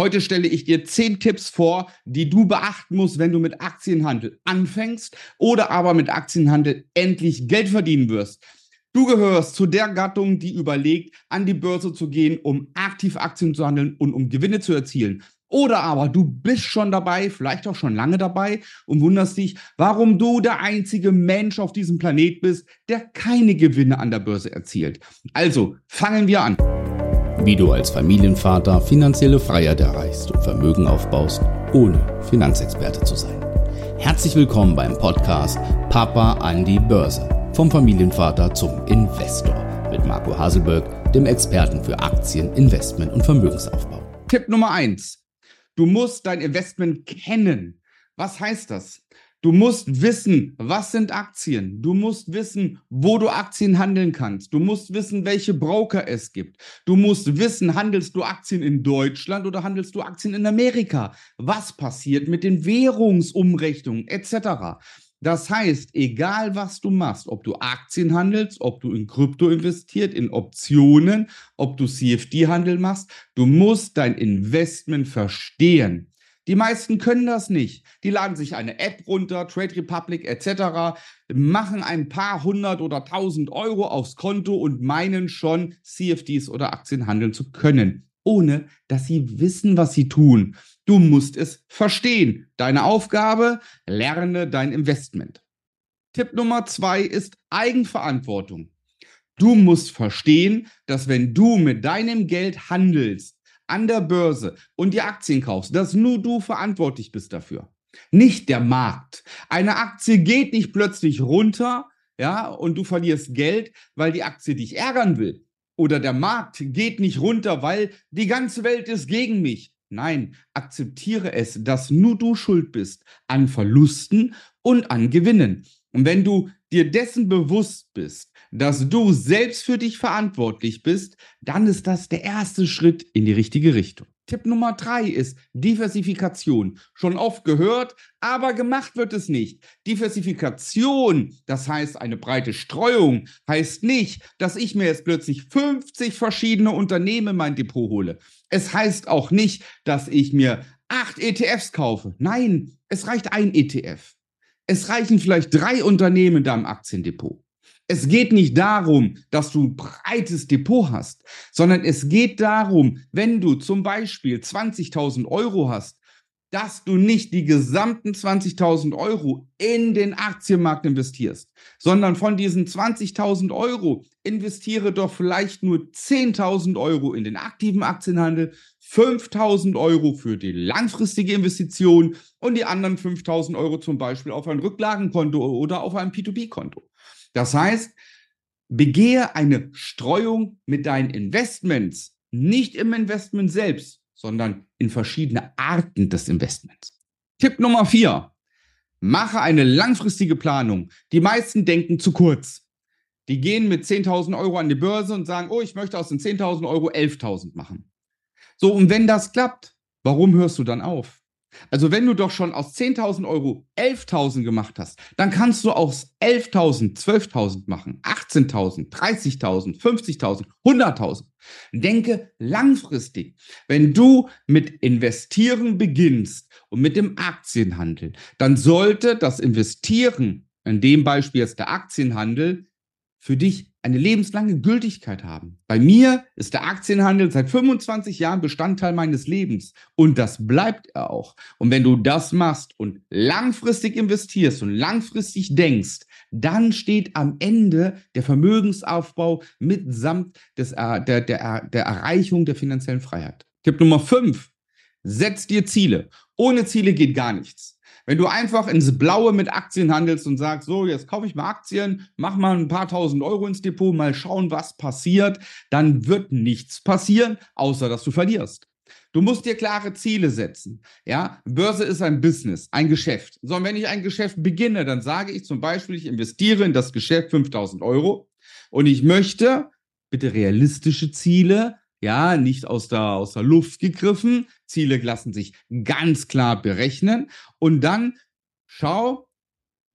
Heute stelle ich dir zehn Tipps vor, die du beachten musst, wenn du mit Aktienhandel anfängst oder aber mit Aktienhandel endlich Geld verdienen wirst. Du gehörst zu der Gattung, die überlegt, an die Börse zu gehen, um aktiv Aktien zu handeln und um Gewinne zu erzielen. Oder aber du bist schon dabei, vielleicht auch schon lange dabei und wunderst dich, warum du der einzige Mensch auf diesem Planet bist, der keine Gewinne an der Börse erzielt. Also, fangen wir an wie du als Familienvater finanzielle Freiheit erreichst und Vermögen aufbaust, ohne Finanzexperte zu sein. Herzlich willkommen beim Podcast Papa an die Börse. Vom Familienvater zum Investor mit Marco Haselberg, dem Experten für Aktien, Investment und Vermögensaufbau. Tipp Nummer eins: Du musst dein Investment kennen. Was heißt das? Du musst wissen, was sind Aktien. Du musst wissen, wo du Aktien handeln kannst. Du musst wissen, welche Broker es gibt. Du musst wissen, handelst du Aktien in Deutschland oder handelst du Aktien in Amerika? Was passiert mit den Währungsumrechnungen etc. Das heißt, egal was du machst, ob du Aktien handelst, ob du in Krypto investiert, in Optionen, ob du CFD-Handel machst, du musst dein Investment verstehen. Die meisten können das nicht. Die laden sich eine App runter, Trade Republic etc., machen ein paar hundert oder tausend Euro aufs Konto und meinen schon, CFDs oder Aktien handeln zu können, ohne dass sie wissen, was sie tun. Du musst es verstehen. Deine Aufgabe, lerne dein Investment. Tipp Nummer zwei ist Eigenverantwortung. Du musst verstehen, dass wenn du mit deinem Geld handelst, an der Börse und die Aktien kaufst, dass nur du verantwortlich bist dafür. Nicht der Markt. Eine Aktie geht nicht plötzlich runter, ja, und du verlierst Geld, weil die Aktie dich ärgern will. Oder der Markt geht nicht runter, weil die ganze Welt ist gegen mich. Nein, akzeptiere es, dass nur du schuld bist an Verlusten und an Gewinnen. Und wenn du dir dessen bewusst bist, dass du selbst für dich verantwortlich bist, dann ist das der erste Schritt in die richtige Richtung. Tipp Nummer drei ist Diversifikation. Schon oft gehört, aber gemacht wird es nicht. Diversifikation, das heißt eine breite Streuung, heißt nicht, dass ich mir jetzt plötzlich 50 verschiedene Unternehmen in mein Depot hole. Es heißt auch nicht, dass ich mir acht ETFs kaufe. Nein, es reicht ein ETF. Es reichen vielleicht drei Unternehmen in deinem Aktiendepot. Es geht nicht darum, dass du ein breites Depot hast, sondern es geht darum, wenn du zum Beispiel 20.000 Euro hast, dass du nicht die gesamten 20.000 Euro in den Aktienmarkt investierst, sondern von diesen 20.000 Euro investiere doch vielleicht nur 10.000 Euro in den aktiven Aktienhandel, 5.000 Euro für die langfristige Investition und die anderen 5.000 Euro zum Beispiel auf ein Rücklagenkonto oder auf ein P2P-Konto. Das heißt, begehe eine Streuung mit deinen Investments, nicht im Investment selbst, sondern in verschiedene Arten des Investments. Tipp Nummer vier. Mache eine langfristige Planung. Die meisten denken zu kurz. Die gehen mit 10.000 Euro an die Börse und sagen, oh, ich möchte aus den 10.000 Euro 11.000 machen. So, und wenn das klappt, warum hörst du dann auf? Also wenn du doch schon aus 10.000 Euro 11.000 gemacht hast, dann kannst du aus 11.000 12.000 machen, 18.000, 30.000, 50.000, 100.000. Denke langfristig. Wenn du mit Investieren beginnst und mit dem Aktienhandel, dann sollte das Investieren, in dem Beispiel jetzt der Aktienhandel, für dich eine lebenslange Gültigkeit haben. Bei mir ist der Aktienhandel seit 25 Jahren Bestandteil meines Lebens und das bleibt er auch. Und wenn du das machst und langfristig investierst und langfristig denkst, dann steht am Ende der Vermögensaufbau mitsamt des, äh, der, der, der Erreichung der finanziellen Freiheit. Tipp Nummer 5. Setz dir Ziele. Ohne Ziele geht gar nichts. Wenn du einfach ins Blaue mit Aktien handelst und sagst, so, jetzt kaufe ich mal Aktien, mach mal ein paar tausend Euro ins Depot, mal schauen, was passiert, dann wird nichts passieren, außer dass du verlierst. Du musst dir klare Ziele setzen. Ja, Börse ist ein Business, ein Geschäft. So, und wenn ich ein Geschäft beginne, dann sage ich zum Beispiel, ich investiere in das Geschäft 5000 Euro und ich möchte bitte realistische Ziele, ja, nicht aus der, aus der Luft gegriffen. Ziele lassen sich ganz klar berechnen. Und dann schau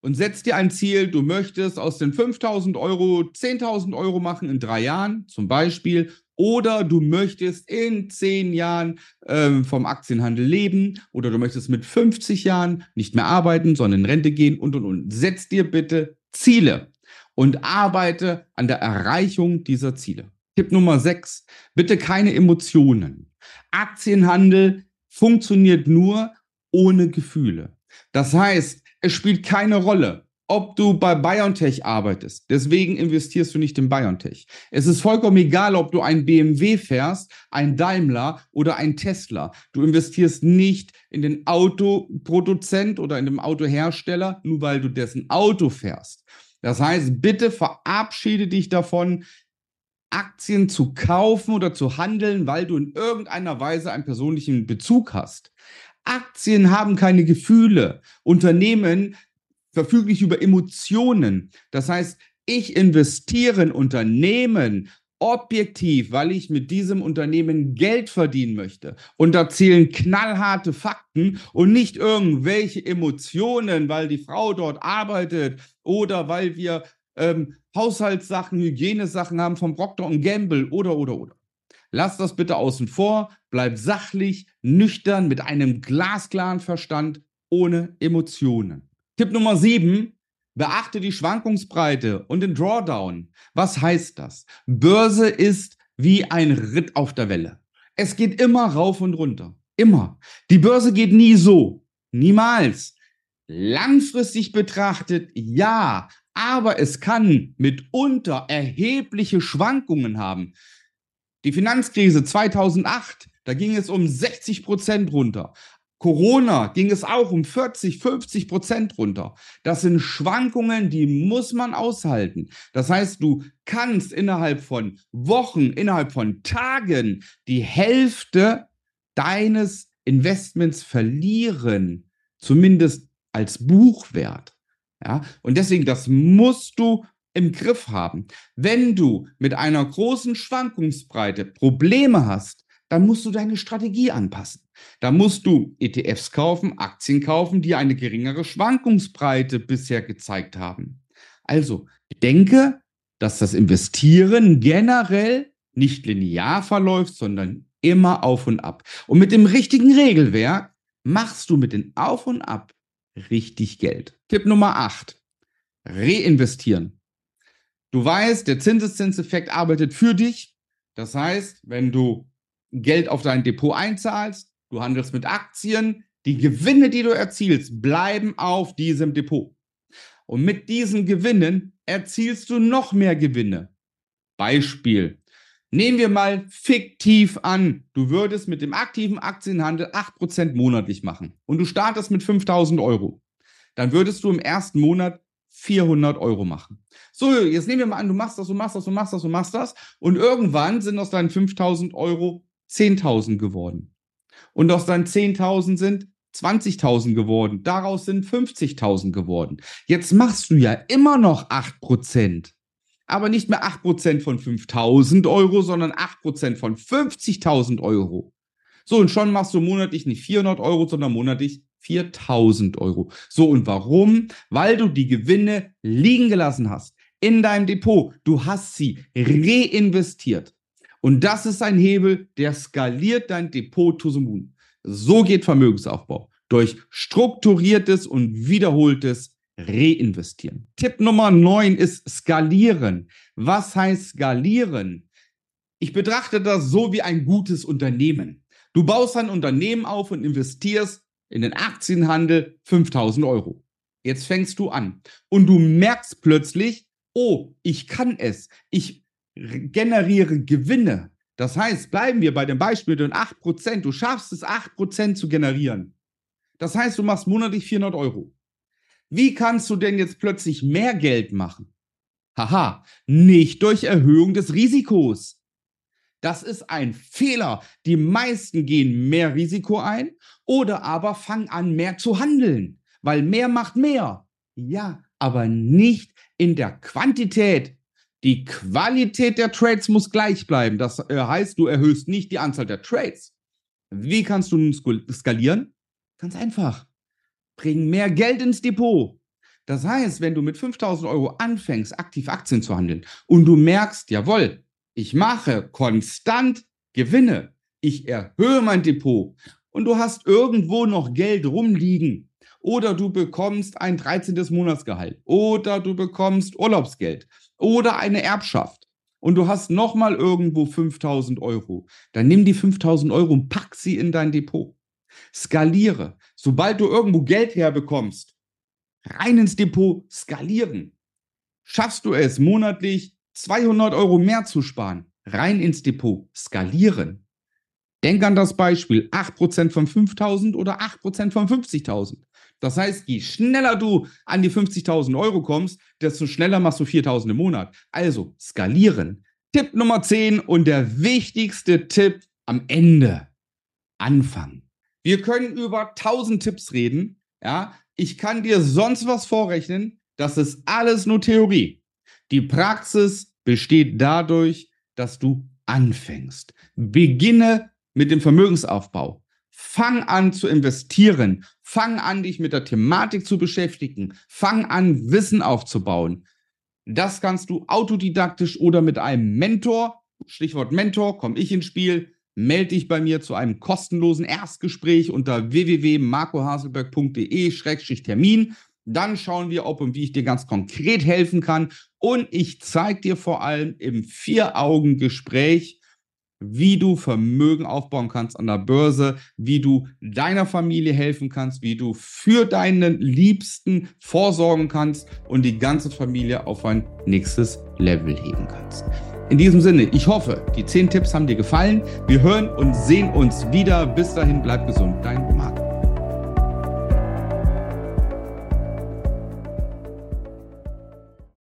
und setz dir ein Ziel. Du möchtest aus den 5000 Euro 10.000 Euro machen in drei Jahren zum Beispiel oder du möchtest in zehn Jahren ähm, vom Aktienhandel leben oder du möchtest mit 50 Jahren nicht mehr arbeiten, sondern in Rente gehen und und und. Setz dir bitte Ziele und arbeite an der Erreichung dieser Ziele. Tipp Nummer 6. Bitte keine Emotionen. Aktienhandel funktioniert nur ohne Gefühle. Das heißt, es spielt keine Rolle, ob du bei BioNTech arbeitest. Deswegen investierst du nicht in BioNTech. Es ist vollkommen egal, ob du ein BMW fährst, ein Daimler oder ein Tesla. Du investierst nicht in den Autoproduzent oder in den Autohersteller, nur weil du dessen Auto fährst. Das heißt, bitte verabschiede dich davon, Aktien zu kaufen oder zu handeln, weil du in irgendeiner Weise einen persönlichen Bezug hast. Aktien haben keine Gefühle. Unternehmen verfügen nicht über Emotionen. Das heißt, ich investiere in Unternehmen objektiv, weil ich mit diesem Unternehmen Geld verdienen möchte. Und da zählen knallharte Fakten und nicht irgendwelche Emotionen, weil die Frau dort arbeitet oder weil wir ähm, Haushaltssachen, Hygienesachen haben vom Procter Gamble oder, oder, oder. Lass das bitte außen vor, bleib sachlich, nüchtern, mit einem glasklaren Verstand, ohne Emotionen. Tipp Nummer sieben, beachte die Schwankungsbreite und den Drawdown. Was heißt das? Börse ist wie ein Ritt auf der Welle. Es geht immer rauf und runter. Immer. Die Börse geht nie so. Niemals. Langfristig betrachtet, ja, aber es kann mitunter erhebliche Schwankungen haben. Die Finanzkrise 2008, da ging es um 60 Prozent runter. Corona ging es auch um 40, 50 Prozent runter. Das sind Schwankungen, die muss man aushalten. Das heißt, du kannst innerhalb von Wochen, innerhalb von Tagen die Hälfte deines Investments verlieren, zumindest als Buchwert. Ja, und deswegen, das musst du im Griff haben. Wenn du mit einer großen Schwankungsbreite Probleme hast, dann musst du deine Strategie anpassen. Da musst du ETFs kaufen, Aktien kaufen, die eine geringere Schwankungsbreite bisher gezeigt haben. Also, denke, dass das Investieren generell nicht linear verläuft, sondern immer auf und ab. Und mit dem richtigen Regelwerk machst du mit den Auf und Ab richtig Geld. Tipp Nummer 8. Reinvestieren. Du weißt, der Zinseszinseffekt arbeitet für dich. Das heißt, wenn du Geld auf dein Depot einzahlst, du handelst mit Aktien, die Gewinne, die du erzielst, bleiben auf diesem Depot. Und mit diesen Gewinnen erzielst du noch mehr Gewinne. Beispiel. Nehmen wir mal fiktiv an, du würdest mit dem aktiven Aktienhandel 8% monatlich machen und du startest mit 5000 Euro. Dann würdest du im ersten Monat 400 Euro machen. So, jetzt nehmen wir mal an, du machst das, du machst das, du machst das, du machst das und irgendwann sind aus deinen 5000 Euro 10.000 geworden. Und aus deinen 10.000 sind 20.000 geworden. Daraus sind 50.000 geworden. Jetzt machst du ja immer noch 8%. Aber nicht mehr 8% von 5.000 Euro, sondern 8% von 50.000 Euro. So, und schon machst du monatlich nicht 400 Euro, sondern monatlich 4000 Euro. So, und warum? Weil du die Gewinne liegen gelassen hast in deinem Depot. Du hast sie reinvestiert. Und das ist ein Hebel, der skaliert dein Depot to the moon. So geht Vermögensaufbau. Durch strukturiertes und wiederholtes Reinvestieren. Tipp Nummer 9 ist skalieren. Was heißt skalieren? Ich betrachte das so wie ein gutes Unternehmen. Du baust ein Unternehmen auf und investierst in den Aktienhandel 5000 Euro. Jetzt fängst du an und du merkst plötzlich, oh, ich kann es. Ich generiere Gewinne. Das heißt, bleiben wir bei dem Beispiel den 8%. Du schaffst es, 8% zu generieren. Das heißt, du machst monatlich 400 Euro. Wie kannst du denn jetzt plötzlich mehr Geld machen? Haha, nicht durch Erhöhung des Risikos. Das ist ein Fehler. Die meisten gehen mehr Risiko ein oder aber fangen an, mehr zu handeln, weil mehr macht mehr. Ja, aber nicht in der Quantität. Die Qualität der Trades muss gleich bleiben. Das äh, heißt, du erhöhst nicht die Anzahl der Trades. Wie kannst du nun skalieren? Ganz einfach. Bring mehr Geld ins Depot. Das heißt, wenn du mit 5000 Euro anfängst, aktiv Aktien zu handeln und du merkst, jawohl, Ich mache konstant Gewinne. Ich erhöhe mein Depot und du hast irgendwo noch Geld rumliegen. Oder du bekommst ein 13. Monatsgehalt. Oder du bekommst Urlaubsgeld. Oder eine Erbschaft. Und du hast nochmal irgendwo 5000 Euro. Dann nimm die 5000 Euro und pack sie in dein Depot. Skaliere. Sobald du irgendwo Geld herbekommst, rein ins Depot skalieren. Schaffst du es monatlich 200 Euro mehr zu sparen, rein ins Depot skalieren. Denk an das Beispiel 8% von 5000 oder 8% von 50.000. Das heißt, je schneller du an die 50.000 Euro kommst, desto schneller machst du 4.000 im Monat. Also skalieren. Tipp Nummer 10 und der wichtigste Tipp am Ende. Anfangen. Wir können über 1000 Tipps reden. Ja, ich kann dir sonst was vorrechnen. Das ist alles nur Theorie. Die Praxis besteht dadurch, dass du anfängst. Beginne mit dem Vermögensaufbau. Fang an zu investieren. Fang an, dich mit der Thematik zu beschäftigen. Fang an, Wissen aufzubauen. Das kannst du autodidaktisch oder mit einem Mentor, Stichwort Mentor, komme ich ins Spiel, melde dich bei mir zu einem kostenlosen Erstgespräch unter www.marcohaselberg.de-termin. Dann schauen wir, ob und wie ich dir ganz konkret helfen kann. Und ich zeige dir vor allem im Vier-Augen-Gespräch, wie du Vermögen aufbauen kannst an der Börse, wie du deiner Familie helfen kannst, wie du für deinen Liebsten vorsorgen kannst und die ganze Familie auf ein nächstes Level heben kannst. In diesem Sinne, ich hoffe, die zehn Tipps haben dir gefallen. Wir hören und sehen uns wieder. Bis dahin, bleib gesund, dein Marc.